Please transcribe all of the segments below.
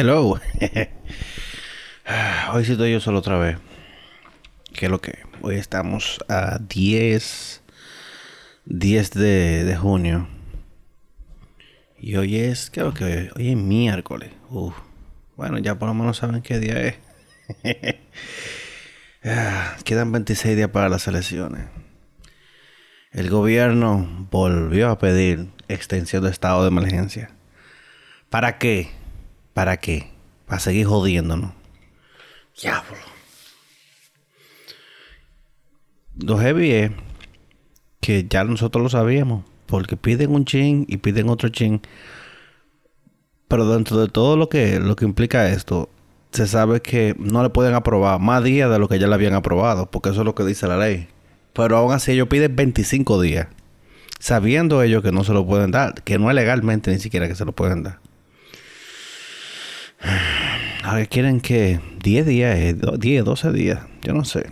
Hello. Hoy sí estoy yo solo otra vez. ¿Qué es lo que? Hoy estamos a 10. 10 de, de junio. Y hoy es. ¿Qué es lo que? Hoy es miércoles. Uf. Bueno, ya por lo menos saben qué día es. Ah, quedan 26 días para las elecciones. El gobierno volvió a pedir extensión de estado de emergencia. ¿Para qué? ¿Para qué? Para seguir jodiéndonos. Diablo. Lo heavy es que ya nosotros lo sabíamos. Porque piden un chin y piden otro chin. Pero dentro de todo lo que, lo que implica esto, se sabe que no le pueden aprobar más días de lo que ya le habían aprobado. Porque eso es lo que dice la ley. Pero aún así ellos piden 25 días. Sabiendo ellos que no se lo pueden dar. Que no es legalmente ni siquiera que se lo pueden dar. Ahora quieren que 10 días, 10, 12 días. Yo no sé.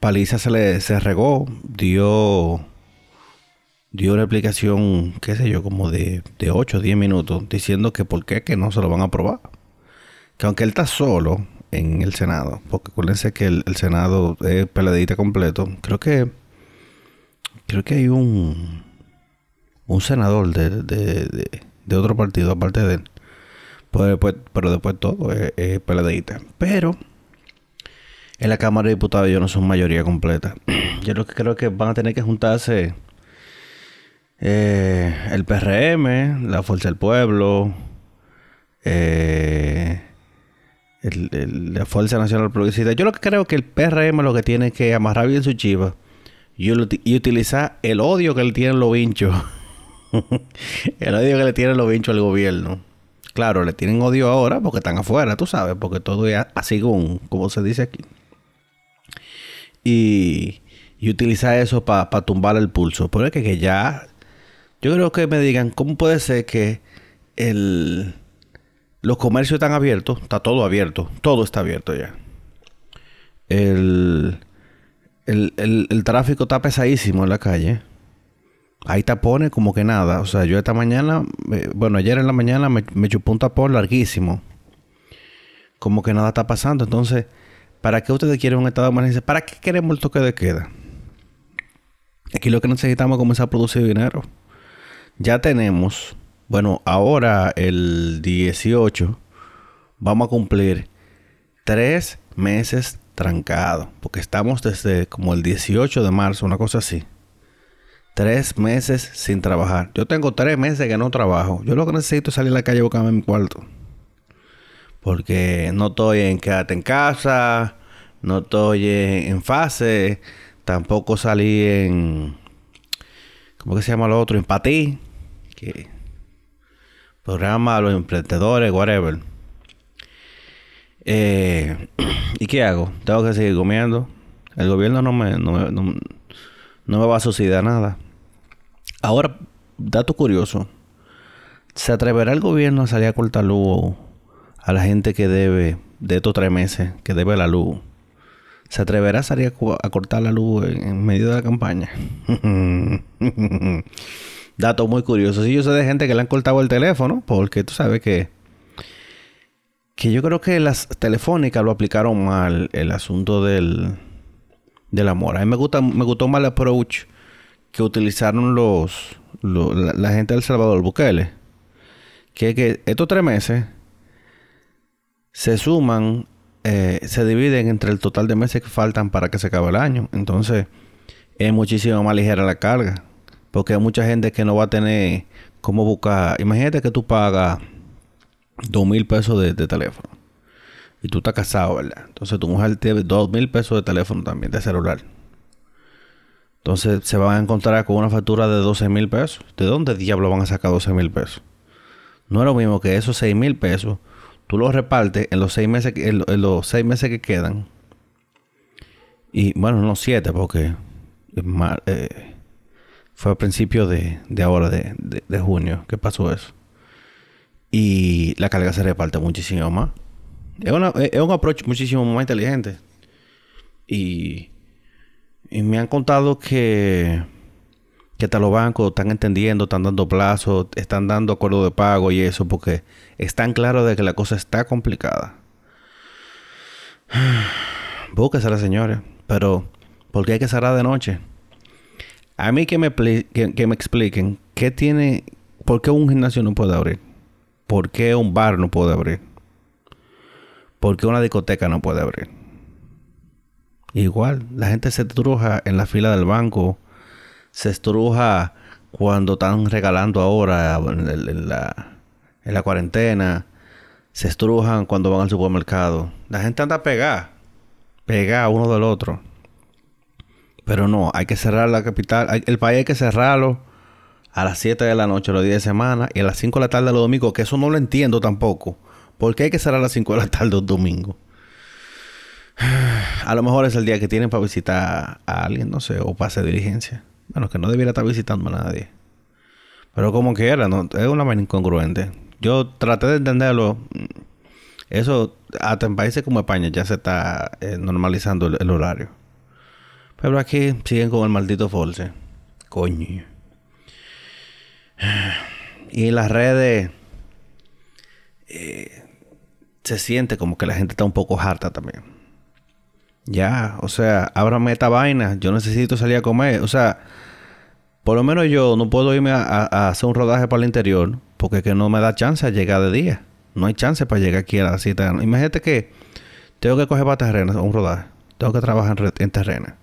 Paliza se le se regó. Dio dio una explicación, qué sé yo, como de, de 8 o 10 minutos, diciendo que por qué que no se lo van a aprobar. Que aunque él está solo, en el Senado. Porque acuérdense que el, Senado es peladita completo. Creo que. Creo que hay un. Un senador de, de, de, otro partido aparte de él. Pero después todo es, es Pero. En la Cámara de Diputados ellos no son mayoría completa. Yo lo que creo que van a tener que juntarse. Eh, el PRM, la Fuerza del Pueblo. Eh, la Fuerza Nacional Progresista. Yo lo que creo que el PRM lo que tiene que amarrar bien su chiva y, utilizar el odio que le tienen los vinchos. el odio que le tienen los vinchos al gobierno. Claro, le tienen odio ahora porque están afuera, tú sabes, porque todo es así como, se dice aquí. Y, y eso para tumbar el pulso. Pero es que ya. Yo creo que me digan, ¿cómo puede ser que el los comercios están abiertos, está todo abierto, todo está abierto ya. El, el, tráfico está pesadísimo en la calle. Hay tapones como que nada. O sea, yo esta mañana, eh, bueno, ayer en la mañana me, me chupó un tapón larguísimo. Como que nada está pasando. Entonces, ¿para qué ustedes quieren un estado de emergencia? ¿Para qué queremos el toque de queda? Aquí lo que necesitamos es comenzar a producir dinero. Ya tenemos bueno, ahora el 18 vamos a cumplir tres meses trancados. Porque estamos desde como el 18 de marzo, una cosa así. Tres meses sin trabajar. Yo tengo tres meses que no trabajo. Yo lo que necesito es salir a la calle y buscarme mi cuarto. Porque no estoy en quédate en casa. No estoy en, fase. Tampoco salí en. ¿Cómo que se llama lo otro? En patí. Que programa a los emprendedores, whatever. Eh, ¿Y qué hago? Tengo que seguir comiendo. El gobierno no me, no, me va a suceder nada. Ahora, dato curioso. ¿Se atreverá el gobierno a salir a cortar luz a la gente que debe, de estos tres meses, que debe la luz? ¿Se atreverá a salir a, cortar la luz en medio de la campaña? Dato muy curioso. Sí, yo sé de gente que le han cortado el teléfono, porque tú sabes que. Que yo creo que las telefónicas lo aplicaron mal, el asunto del. Del amor. A mí me, gusta, me gustó mal el approach que utilizaron los. la, gente del Salvador, Bukele. Que, que estos tres meses se suman, eh, se dividen entre el total de meses que faltan para que se acabe el año. Entonces, es muchísimo más ligera la carga. Porque hay mucha gente que no va a tener cómo buscar. Imagínate que tú pagas dos mil pesos de, teléfono. Y tú estás casado, ¿verdad? Entonces tu mujer tiene dos mil pesos de teléfono también, de celular. Entonces se van a encontrar con una factura de 12 mil pesos. ¿De dónde diablo van a sacar 12 mil pesos? No es lo mismo que esos 6 mil pesos. Tú los repartes en los seis meses en, los seis meses que quedan. Y bueno, no siete, porque es eh, fue a principios de, ahora, de, junio, que pasó eso. Y la carga se reparte muchísimo más. Es, un approach muchísimo más inteligente. Y, y me han contado que, que hasta los bancos están entendiendo, están dando plazos, están dando acuerdo de pago y eso, porque están claros de que la cosa está complicada. Búsquese, señores. Pero, ¿por qué hay que cerrar de noche? A mí que, me expliquen qué tiene, por qué un gimnasio no puede abrir, por qué un bar no puede abrir, por qué una discoteca no puede abrir. Igual, la gente se truja en la fila del banco, se estruja cuando están regalando ahora en, la, en la cuarentena, se estrujan cuando van al supermercado. La gente anda pegada, pegada uno del otro. Pero no, hay que cerrar la capital. el país hay que cerrarlo a las 7 de la noche los días de semana y a las 5 de la tarde los domingos, que eso no lo entiendo tampoco. ¿Por qué hay que cerrar a las 5 de la tarde los domingos? A lo mejor es el día que tienen para visitar a alguien, no sé, o para hacer diligencia. Bueno, que no debiera estar visitando a nadie. Pero como quiera, no, es una manera incongruente. Yo traté de entenderlo. Eso, hasta en países como España ya se está eh, normalizando el horario. Pero aquí siguen con el maldito Force. Coño. Y en las redes eh, se siente como que la gente está un poco harta también. Ya, o sea, ábrame esta vaina. Yo necesito salir a comer. O sea, por lo menos yo no puedo irme a, hacer un rodaje para el interior porque que no me da chance a llegar de día. No hay chance para llegar aquí a la cita. Imagínate que tengo que coger para terreno un rodaje. Tengo que trabajar en, en terreno.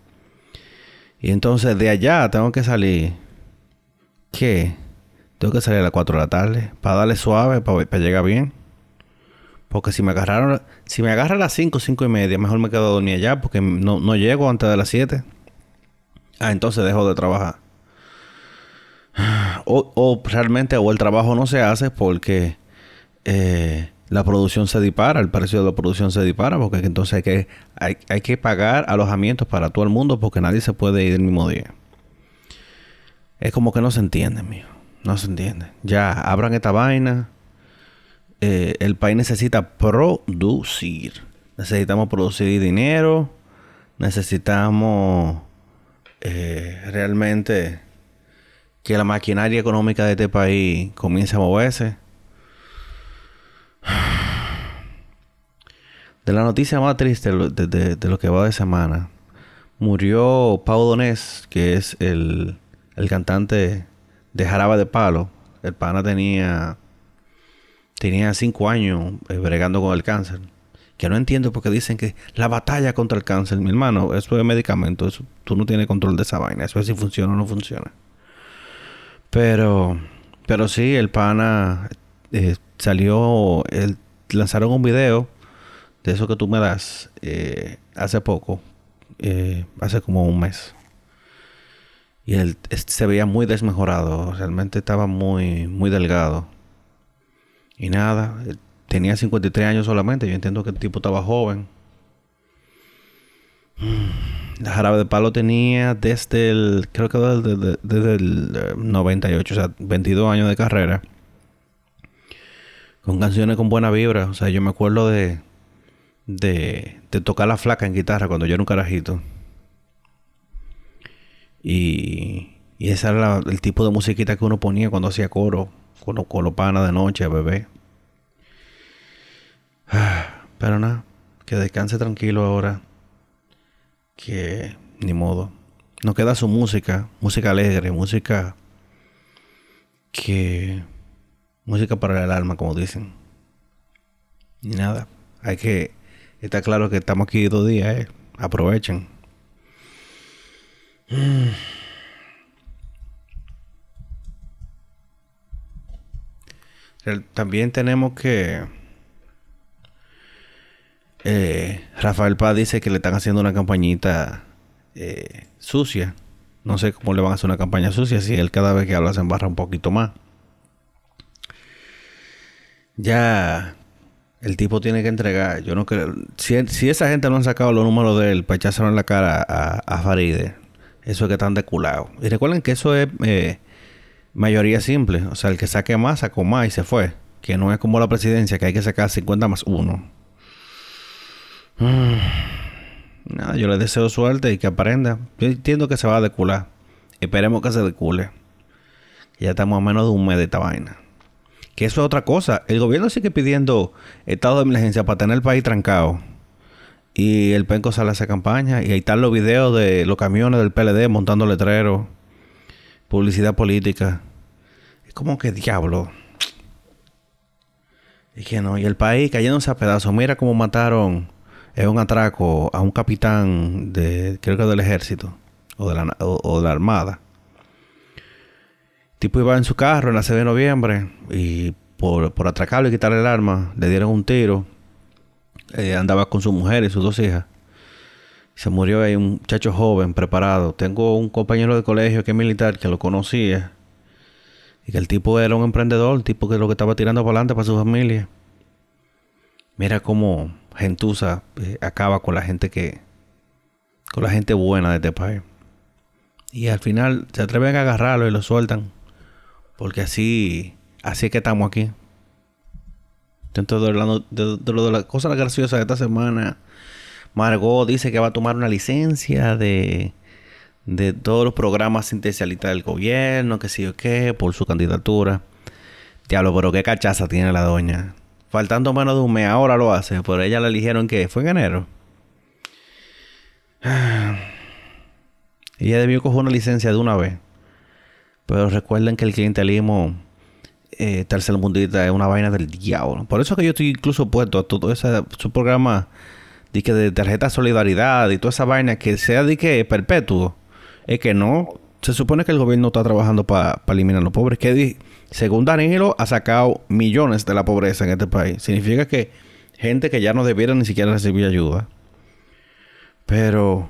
Y entonces de allá tengo que salir. ¿Qué? Tengo que salir a las 4 de la tarde para darle suave, para, llegar bien. Porque si me agarraron, si me agarra a las 5, 5 y media, mejor me quedo a dormir allá porque no, no llego antes de las 7. Ah, entonces dejo de trabajar. O, o realmente o el trabajo no se hace porque eh, la producción se dispara, el precio de la producción se dispara, porque entonces hay que, hay, que pagar alojamientos para todo el mundo porque nadie se puede ir el mismo día. Es como que no se entiende, mío. No se entiende. Ya, abran esta vaina. Eh, el país necesita producir. Necesitamos producir dinero. Necesitamos eh, realmente que la maquinaria económica de este país comience a moverse de la noticia más triste de, lo que va de semana, murió Pau Donés, que es el, cantante de Jarabe de Palo. El pana tenía tenía cinco años eh, bregando con el cáncer. Que no entiendo porque dicen que la batalla contra el cáncer, mi hermano, eso es medicamento, eso, tú no tienes control de esa vaina, eso es si funciona o no funciona. Pero, pero sí, el pana eh, salió, el, lanzaron un video de eso que tú me das eh, hace poco, eh, hace como un mes. Y él se veía muy desmejorado, realmente estaba muy, muy delgado. Y nada, tenía 53 años solamente, yo entiendo que el tipo estaba joven. La jarabe de palo tenía desde el, creo que desde, desde el 98, o sea, 22 años de carrera con canciones con buena vibra. O sea, yo me acuerdo de, de, de tocar la flaca en guitarra cuando yo era un carajito. Y, y ese era el tipo de musiquita que uno ponía cuando hacía coro, con, los panas de noche, bebé. Pero nada, que descanse tranquilo ahora. Que ni modo. Nos queda su música, música alegre, música que Música para el alma, como dicen. Y nada, hay que estar claro que estamos aquí dos días, ¿eh? Aprovechen. También tenemos que... Eh, Rafael Paz dice que le están haciendo una campañita eh, sucia. No sé cómo le van a hacer una campaña sucia si él cada vez que habla se embarra un poquito más ya el tipo tiene que entregar. Yo no creo. Si, esa gente no han sacado los números de él para echárselo en la cara a, Faride, eso es que están deculados. Y recuerden que eso es eh, mayoría simple. O sea, el que saque más, sacó más y se fue. Que no es como la presidencia, que hay que sacar 50 más 1. Nada, yo le deseo suerte y que aprenda. Yo entiendo que se va a decular. Esperemos que se decule. Ya estamos a menos de un mes de esta vaina. Que eso es otra cosa. El gobierno sigue pidiendo estado de emergencia para tener el país trancado. Y el penco sale a esa campaña. Y ahí están los videos de los camiones del PLD montando letreros. Publicidad política. Es como que diablo. Y que no. Y el país cayéndose a pedazos. Mira cómo mataron en un atraco a un capitán de, creo que del ejército. O de la, o de la armada tipo iba en su carro en la 6 de noviembre y por, por atracarlo y quitarle el arma, le dieron un tiro. Eh, andaba con su mujer y sus dos hijas. Se murió ahí un muchacho joven, preparado. Tengo un compañero de colegio que es militar que lo conocía. Y que el tipo era un emprendedor, el tipo que lo que estaba tirando para adelante para su familia. Mira cómo Gentuza eh, acaba con la gente que. con la gente buena de este país. Y al final se atreven a agarrarlo y lo sueltan. Porque así, así es que estamos aquí. Dentro de, de, de, las cosas graciosas de esta semana, Margot dice que va a tomar una licencia de, de todos los programas intencionalistas del gobierno, que sí o qué, por su candidatura. Diablo, pero qué cachaza tiene la doña. Faltando menos de un mes, ahora lo hace, pero ella la eligieron que fue en enero. Ella debió coger una licencia de una vez. Pero recuerden que el clientelismo eh, tercermundista es una vaina del diablo. Por eso que yo estoy incluso puesto a todo ese su programa de, que de tarjeta solidaridad y toda esa vaina que sea de que perpetuo. Es que no. Se supone que el gobierno está trabajando para eliminar a los pobres. Que según Danilo ha sacado millones de la pobreza en este país. Significa que gente que ya no debiera ni siquiera recibir ayuda. Pero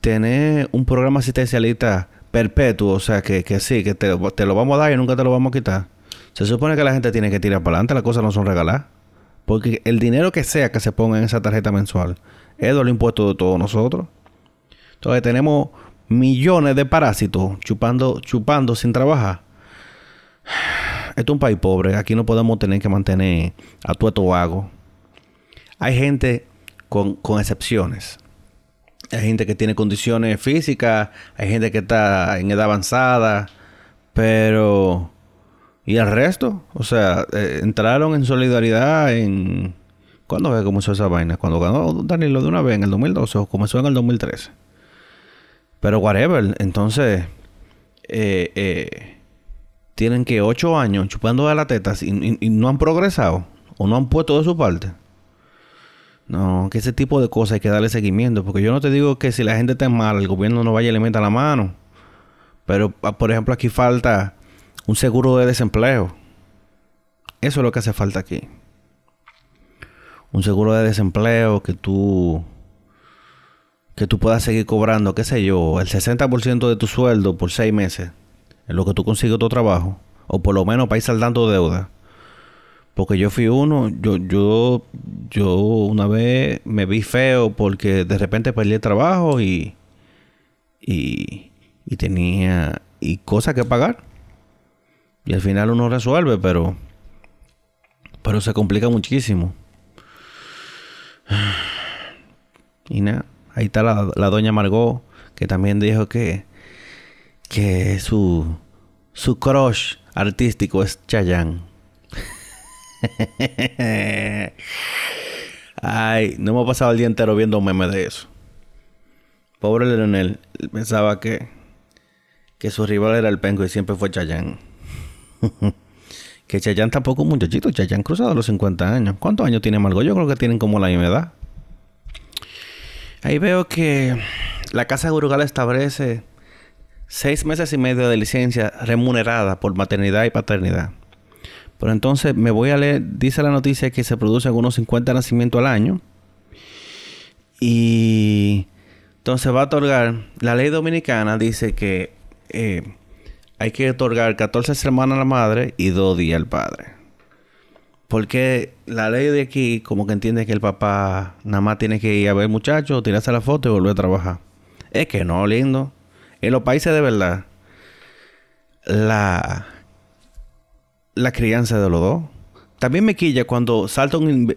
tener un programa asistencialista perpetuo, o sea, que, que sí, que te, te, lo vamos a dar y nunca te lo vamos a quitar. Se supone que la gente tiene que tirar para adelante, las cosas no son regaladas. Porque el dinero que sea que se ponga en esa tarjeta mensual es de los impuestos de todos nosotros. Entonces tenemos millones de parásitos chupando, chupando sin trabajar. Esto es un país pobre. Aquí no podemos tener que mantener a tueto vago. Hay gente con, con excepciones. Hay gente que tiene condiciones físicas, hay gente que está en edad avanzada, pero... ¿Y el resto? O sea, eh, entraron en solidaridad en... ¿Cuándo fue que comenzó esa vaina? Cuando ganó Danilo de una vez, en el 2012 o comenzó en el 2013. Pero whatever, entonces... Eh, eh, tienen que ocho años chupando de las tetas y, y no han progresado o no han puesto de su parte. No, que ese tipo de cosas hay que darle seguimiento. Porque yo no te digo que si la gente está mal, el gobierno no vaya y le meta la mano. Pero, ah, por ejemplo, aquí falta un seguro de desempleo. Eso es lo que hace falta aquí. Un seguro de desempleo que tú que tú puedas seguir cobrando, qué sé yo, el 60% de tu sueldo por seis meses en lo que tú consigues tu trabajo, o por lo menos para ir saldando deuda. Porque yo fui uno, yo, yo, yo una vez me vi feo porque de repente perdí el trabajo y, y, y tenía y cosas que pagar. Y al final uno resuelve, pero, pero se complica muchísimo. Y nada, ahí está la, doña Margot, que también dijo que, que su, su crush artístico es Chayanne. Ay, no hemos pasado el día entero viendo memes de eso. Pobre Leonel, pensaba que, que su rival era el pengo y siempre fue Chayán. que Chayán tampoco un muchachito, Chayán cruzado los 50 años. ¿Cuántos años tiene Margot? Yo creo que tienen como la misma edad. Ahí veo que la Casa Gurugal establece seis meses y medio de licencia remunerada por maternidad y paternidad. Pero entonces me voy a leer, dice la noticia que se producen unos 50 nacimientos al año. Y entonces va a otorgar, la ley dominicana dice que eh, hay que otorgar 14 semanas a la madre y 2 días al padre. Porque la ley de aquí como que entiende que el papá nada más tiene que ir a ver muchachos, tirarse la foto y volver a trabajar. Es que no, lindo. En los países de verdad, la la crianza de los dos. También me quilla cuando salta un,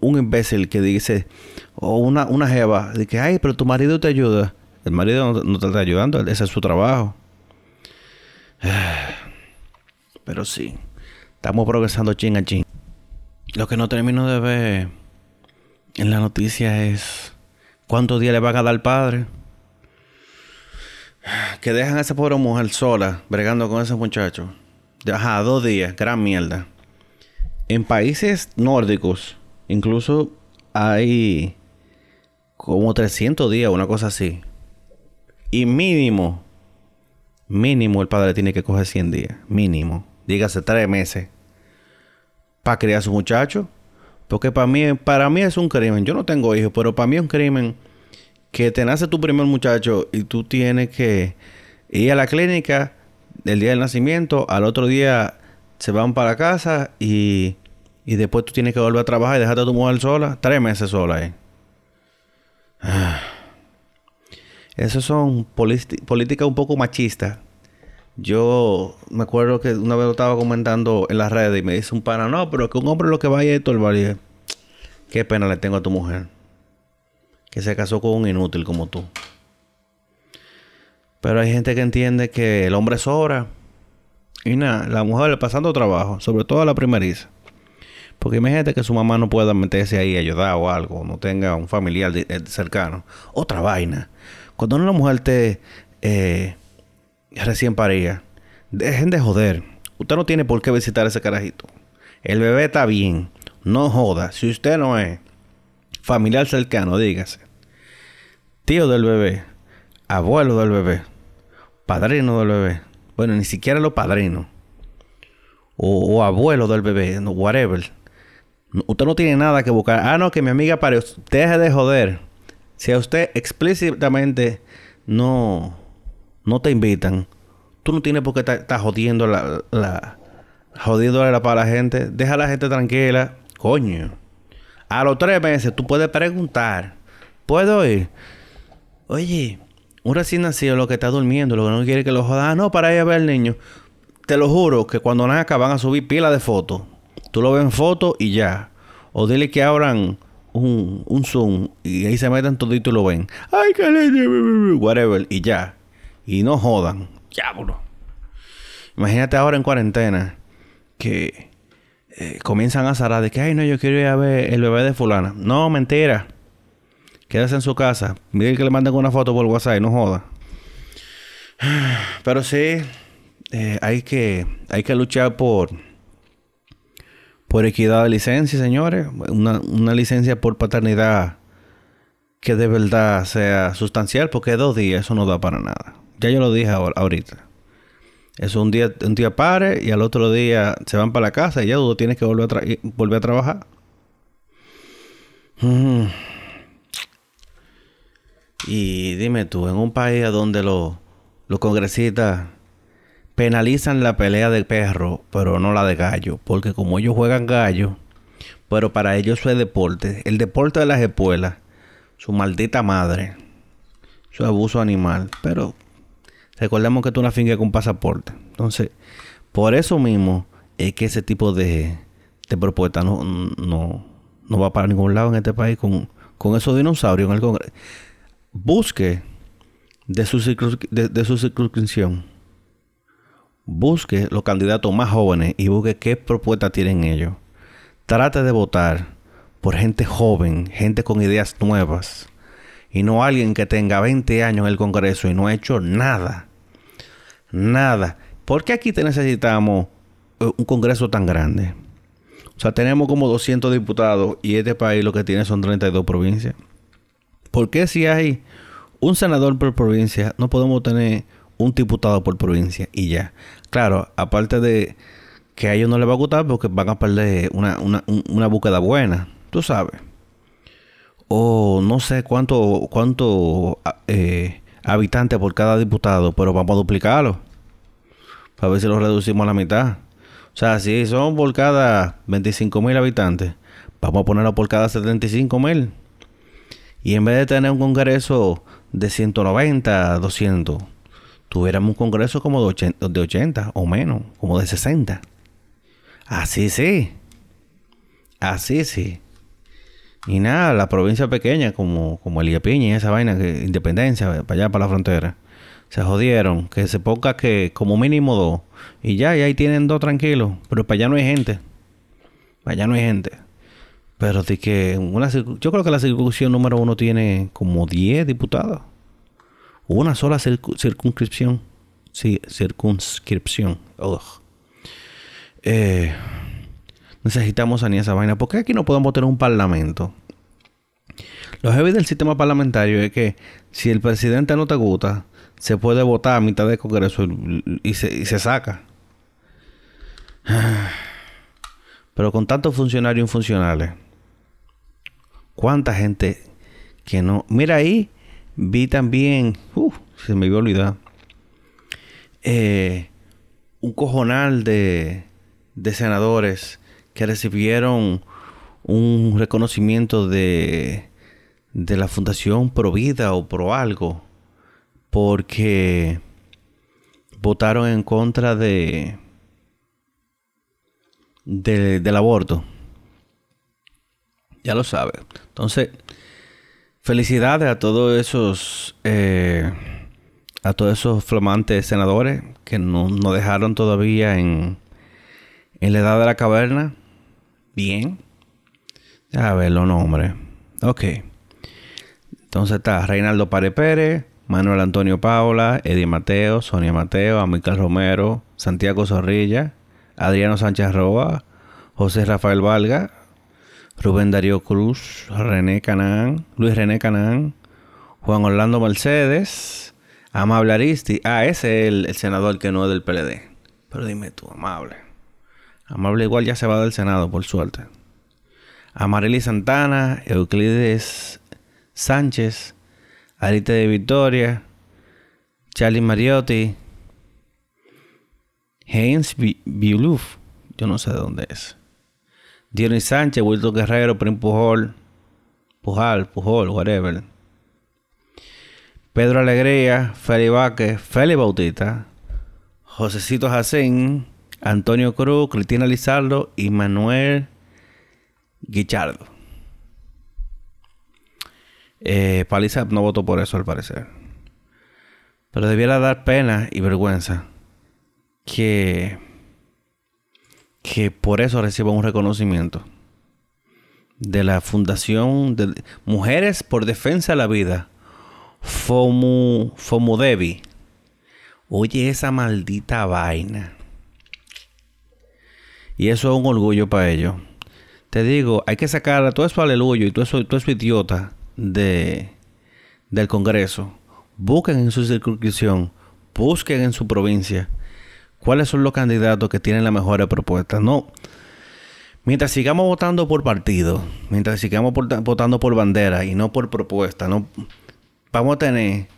un, imbécil que dice, o una, una jeva, de que, ay, pero tu marido te ayuda. El marido no, te está ayudando, ese es su trabajo. Pero sí, estamos progresando chin a chin. Lo que no termino de ver en la noticia es cuántos días le van a dar al padre. Que dejan a esa pobre mujer sola, bregando con ese muchacho. Ajá, dos días, gran mierda. En países nórdicos, incluso hay como 300 días, una cosa así. Y mínimo, mínimo el padre tiene que coger 100 días. Mínimo. Dígase tres meses. Para criar a su muchacho. Porque para mí, para mí es un crimen. Yo no tengo hijos, pero para mí es un crimen que te nace tu primer muchacho y tú tienes que ir a la clínica el día del nacimiento, al otro día se van para casa y, y después tú tienes que volver a trabajar y dejarte a tu mujer sola, tres meses sola ahí. Ah. Esas son políticas un poco machistas. Yo me acuerdo que una vez lo estaba comentando en las redes y me dice un pana, no, pero que un hombre lo que vaya es el Qué pena le tengo a tu mujer. Que se casó con un inútil como tú. Pero hay gente que entiende que el hombre sobra. Y nada, la mujer pasando trabajo, sobre todo la primeriza. Porque imagínate que su mamá no pueda meterse ahí a ayudar o algo, no tenga un familiar eh, cercano. Otra vaina. Cuando una mujer te eh, recién paría, dejen de joder. Usted no tiene por qué visitar ese carajito. El bebé está bien. No joda. Si usted no es familiar cercano, dígase. Tío del bebé. Abuelo del bebé. Padrino del bebé. Bueno, ni siquiera los padrinos. O, abuelo del bebé. No, whatever. Usted no tiene nada que buscar. Ah, no, que mi amiga pare. Deje de joder. Si a usted explícitamente no, no te invitan, tú no tienes por qué estar jodiendo la, la jodiendo para la gente. Deja a la gente tranquila. Coño. A los tres meses tú puedes preguntar. ¿Puedo ir? Oye, un recién nacido lo que está durmiendo, lo que no quiere que lo joda. Ah, no, para ir a ver al niño. Te lo juro que cuando nazca van a subir pila de fotos. Tú lo ves en foto y ya. O dile que abran un, Zoom y ahí se meten todito y lo ven. Ay, le... Whatever. Y ya. Y no jodan. Diablo. Imagínate ahora en cuarentena que eh, comienzan a zarar de que, ay, no, yo quiero ir a ver el bebé de fulana. No, mentira. Quédese en su casa. Mire que le manden una foto por WhatsApp no joda. Pero sí, eh, hay, que, hay que luchar por por equidad de licencia, señores. Una, una licencia por paternidad que de verdad sea sustancial, porque dos días eso no da para nada. Ya yo lo dije ahorita. Eso un día, un día pare y al otro día se van para la casa y ya tú tienes que volver a, volver a trabajar. Y dime tú, en un país donde los, los congresistas penalizan la pelea de perro, pero no la de gallo. Porque como ellos juegan gallo, pero para ellos eso es deporte. El deporte de las espuelas, su maldita madre, su abuso animal. Pero recordemos que tú una finca con pasaporte. Entonces, por eso mismo es que ese tipo de, de propuesta no, no, no va para ningún lado en este país con, con esos dinosaurios en el Congreso. Busque de su, de su circunscripción busque los candidatos más jóvenes y busque qué propuestas tienen ellos. Trate de votar por gente joven, gente con ideas nuevas, y no alguien que tenga 20 años en el Congreso y no ha hecho nada. Nada. ¿Por qué aquí te necesitamos eh, un Congreso tan grande? O sea, tenemos como 200 diputados y este país lo que tiene son 32 provincias. ¿Por qué si hay un senador por provincia no podemos tener un diputado por provincia y ya. Claro, aparte de que a ellos no les va a gustar porque van a perder una, una, búsqueda buena, tú sabes. O no sé cuánto, cuánto eh, habitantes por cada diputado, pero vamos a duplicarlo. Para ver si lo reducimos a la mitad. O sea, si son por cada 25 mil habitantes, vamos a ponerlo por cada 75 mil. Y en vez de tener un congreso de 190, 200, tuviéramos un congreso como de 80, de 80 o menos, como de 60. Así sí. Así sí. Y nada, la provincia pequeña como, como Elía Piña y esa vaina, que Independencia, para allá, para la frontera. Se jodieron. Que se ponga que como mínimo dos. Y ya, y ahí tienen dos tranquilos. Pero para allá no hay gente. Para allá no hay gente. Pero de que una yo creo que la circunscripción número uno tiene como 10 diputados. Una sola circunscripción. Sí, circunscripción. Eh, necesitamos a esa vaina. ¿Por qué aquí no podemos tener un parlamento? Lo heavy del sistema parlamentario es que si el presidente no te gusta, se puede votar a mitad del Congreso y se, saca. Pero con tantos funcionarios infuncionales, ¿cuánta gente que no? Mira ahí, vi también, uh, se me iba a olvidar, eh, un cojonal de, de senadores que recibieron un reconocimiento de, de la Fundación Pro Vida o Pro Algo porque votaron en contra de, del aborto. Ya lo sabe. Entonces, felicidades a todos esos eh, a todos esos flamantes senadores que no, no dejaron todavía en, en la edad de la caverna. Bien. A ver los nombres. Ok. Entonces está Reinaldo Pare Pérez, Manuel Antonio Paula, Eddie Mateo, Sonia Mateo, Amílcar Romero, Santiago Zorrilla, Adriano Sánchez Roa, José Rafael Valga, Rubén Darío Cruz, René Canán, Luis René Canán, Juan Orlando Mercedes, Amable Aristi. Ah, ese es el, senador que no es del PLD. Pero dime tú, Amable. Amable igual ya se va del Senado, por suerte. Amareli Santana, Euclides Sánchez, Arite de Victoria, Charlie Mariotti, Heinz Biuluf, yo no sé de dónde es. Dionis Sánchez, Wilton Guerrero, Prim Pujol, Pujal, Pujol, whatever. Pedro Alegría, Feli Vázquez, Feli Bautista, Josecito Jacín, Antonio Cruz, Cristina Lizardo y Manuel Guichardo. Eh, Paliza no votó por eso al parecer. Pero debiera dar pena y vergüenza que, que por eso reciba un reconocimiento de la Fundación de Mujeres por Defensa de la Vida, FOMU, FOMUDEVI. Oye esa maldita vaina. Y eso es un orgullo para ellos. Te digo, hay que sacar a todo eso aleluya y todo eso, todo eso idiota de, del Congreso, busquen en su circunscripción, busquen en su provincia cuáles son los candidatos que tienen las mejores propuestas. No, mientras sigamos votando por partido, mientras sigamos votando por bandera y no por propuesta, no vamos a tener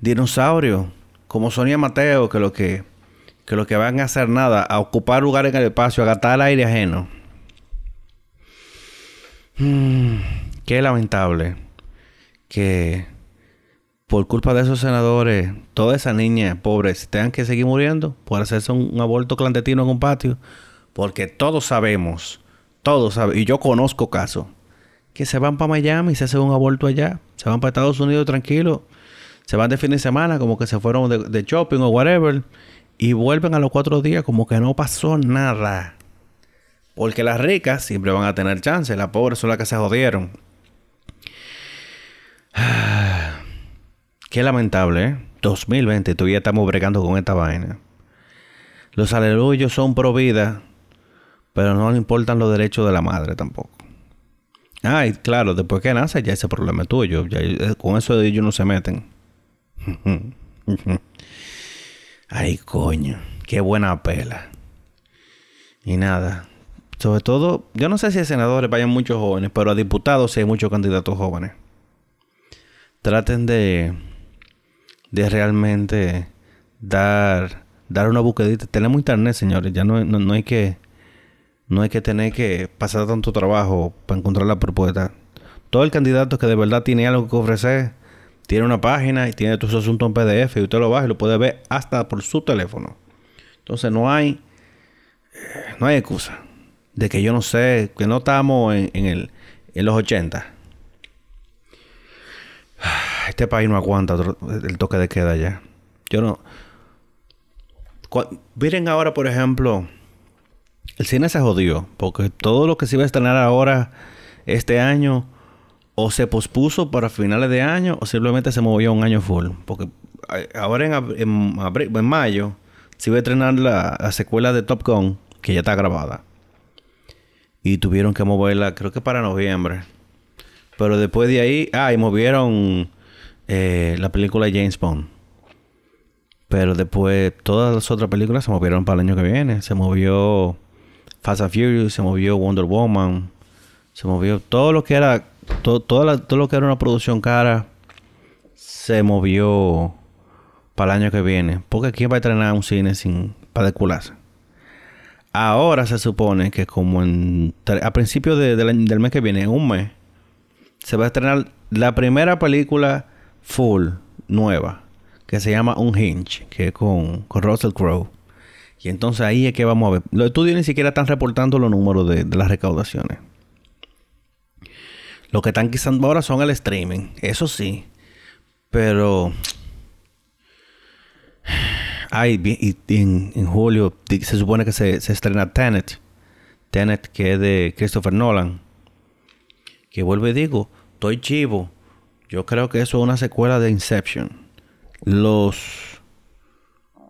dinosaurios como Sonia Mateo que lo que que lo que van a hacer nada a ocupar lugares en el espacio, a gastar el aire ajeno. Hmm, qué lamentable que por culpa de esos senadores, toda esa niña pobre tengan que seguir muriendo por hacerse un, aborto clandestino en un patio. Porque todos sabemos, todos sabemos, y yo conozco casos, que se van para Miami y se hacen un aborto allá. Se van para Estados Unidos tranquilo. Se van de fin de semana como que se fueron de, de shopping o whatever. Y vuelven a los cuatro días como que no pasó nada. Porque las ricas siempre van a tener chance. Las pobres son las que se jodieron. Qué lamentable, ¿eh? 2020, todavía estamos bregando con esta vaina. Los aleluyos son pro vida, pero no le importan los derechos de la madre tampoco. Ay, claro, después que nace ya ese problema es tuyo. Eh, con eso ellos no se meten. Ay, coño. Qué buena pela. Y nada. Sobre todo, yo no sé si a senadores vayan muchos jóvenes, pero a diputados sí hay muchos candidatos jóvenes traten de, de realmente dar, dar una buquedita. Tenemos internet, señores. Ya no, no, hay que no hay que tener que pasar tanto trabajo para encontrar la propuesta. Todo el candidato que de verdad tiene algo que ofrecer, tiene una página y tiene tus asuntos en PDF y usted lo baja y lo puede ver hasta por su teléfono. Entonces no hay no hay excusa de que yo no sé, que no estamos en, en, el, en los 80 este país no aguanta el toque de queda ya. Yo no. Miren ahora, por ejemplo, el cine se jodió. Porque todo lo que se iba a estrenar ahora, este año, o se pospuso para finales de año, o simplemente se movió un año full. Porque ahora en, en, mayo se iba a estrenar la, la, secuela de Top Gun, que ya está grabada. Y tuvieron que moverla, creo que para noviembre. Pero después de ahí, ah, y movieron eh, la película de James Bond. Pero después todas las otras películas se movieron para el año que viene. Se movió Fast and Furious, se movió Wonder Woman, se movió todo lo que era todo, todo lo que era una producción cara se movió para el año que viene. Porque ¿quién va a estrenar un cine sin para cularse? Ahora se supone que como en, a principios del mes que viene, en un mes, se va a estrenar la primera película full nueva que se llama Unhinged, que es con, con Russell Crowe. Y entonces ahí es que vamos a ver. Los estudios ni siquiera están reportando los números de, las recaudaciones. Lo que están quizás ahora son el streaming, eso sí. Pero. Ay, y, en, julio se supone que se, se estrena Tenet. Tenet, que es de Christopher Nolan. Que vuelvo y digo, estoy chivo. Yo creo que eso es una secuela de Inception los,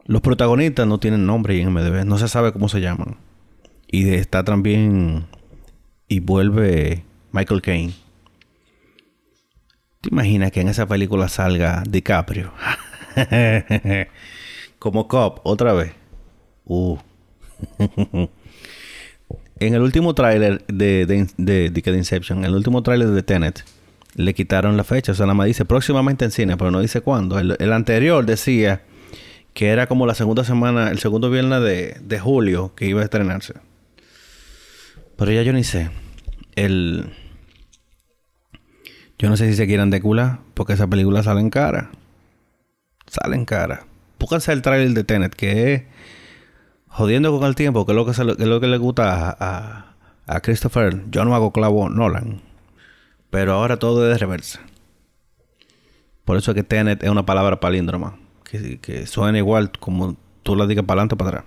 los protagonistas no tienen nombre en MDB, no se sabe cómo se llaman. Y está también. Y vuelve Michael Caine. ¿Te imaginas que en esa película salga DiCaprio? Como cop, otra vez. Uh. en el último tráiler de, de, de, Inception, el último tráiler de Tenet, le quitaron la fecha. O sea, nada más dice próximamente en cine, pero no dice cuándo. El, anterior decía que era como la segunda semana, el segundo viernes de, julio que iba a estrenarse. Pero ya yo ni sé. El. Yo no sé si se quieran de cula, porque esa película sale en cara. Sale en cara. Pónganse el trailer de Tenet, que es jodiendo con el tiempo, que es lo que, es lo que le gusta a, a Christopher. Yo no hago clavo Nolan. Pero ahora todo es de reversa. Por eso es que Tenet es una palabra palíndroma. Que, suena igual como tú la digas para adelante o para atrás.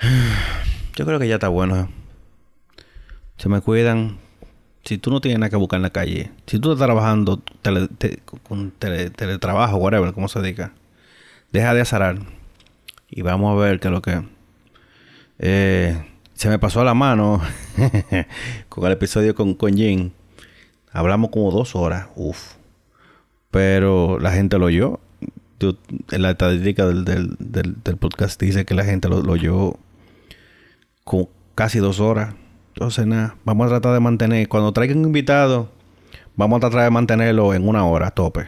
Yo creo que ya está bueno. ¿eh? Se me cuidan. Si tú no tienes nada que buscar en la calle, si tú estás trabajando con teletrabajo, whatever, como se diga, deja de azarar. Y vamos a ver qué es lo que. Eh, se me pasó a la mano con el episodio con, con Jin. Hablamos como dos horas. Uf. Pero la gente lo oyó. En la estadística del, del, podcast dice que la gente lo, lo oyó con casi dos horas. Entonces, nada, vamos a tratar de mantener. Cuando traigan un invitado, vamos a tratar de mantenerlo en una hora tope.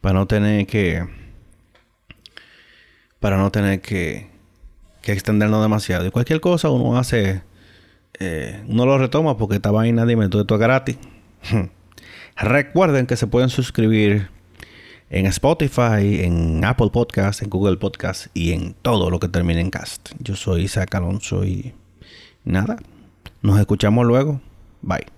Para no tener que. Para no tener que que extendernos demasiado. Y cualquier cosa uno hace, eh, uno lo retoma porque esta vaina, dime, todo esto es gratis. Recuerden que se pueden suscribir en Spotify, en Apple Podcast, en Google Podcast y en todo lo que termine en cast. Yo soy Isaac Alonso y nada, nos escuchamos luego. Bye.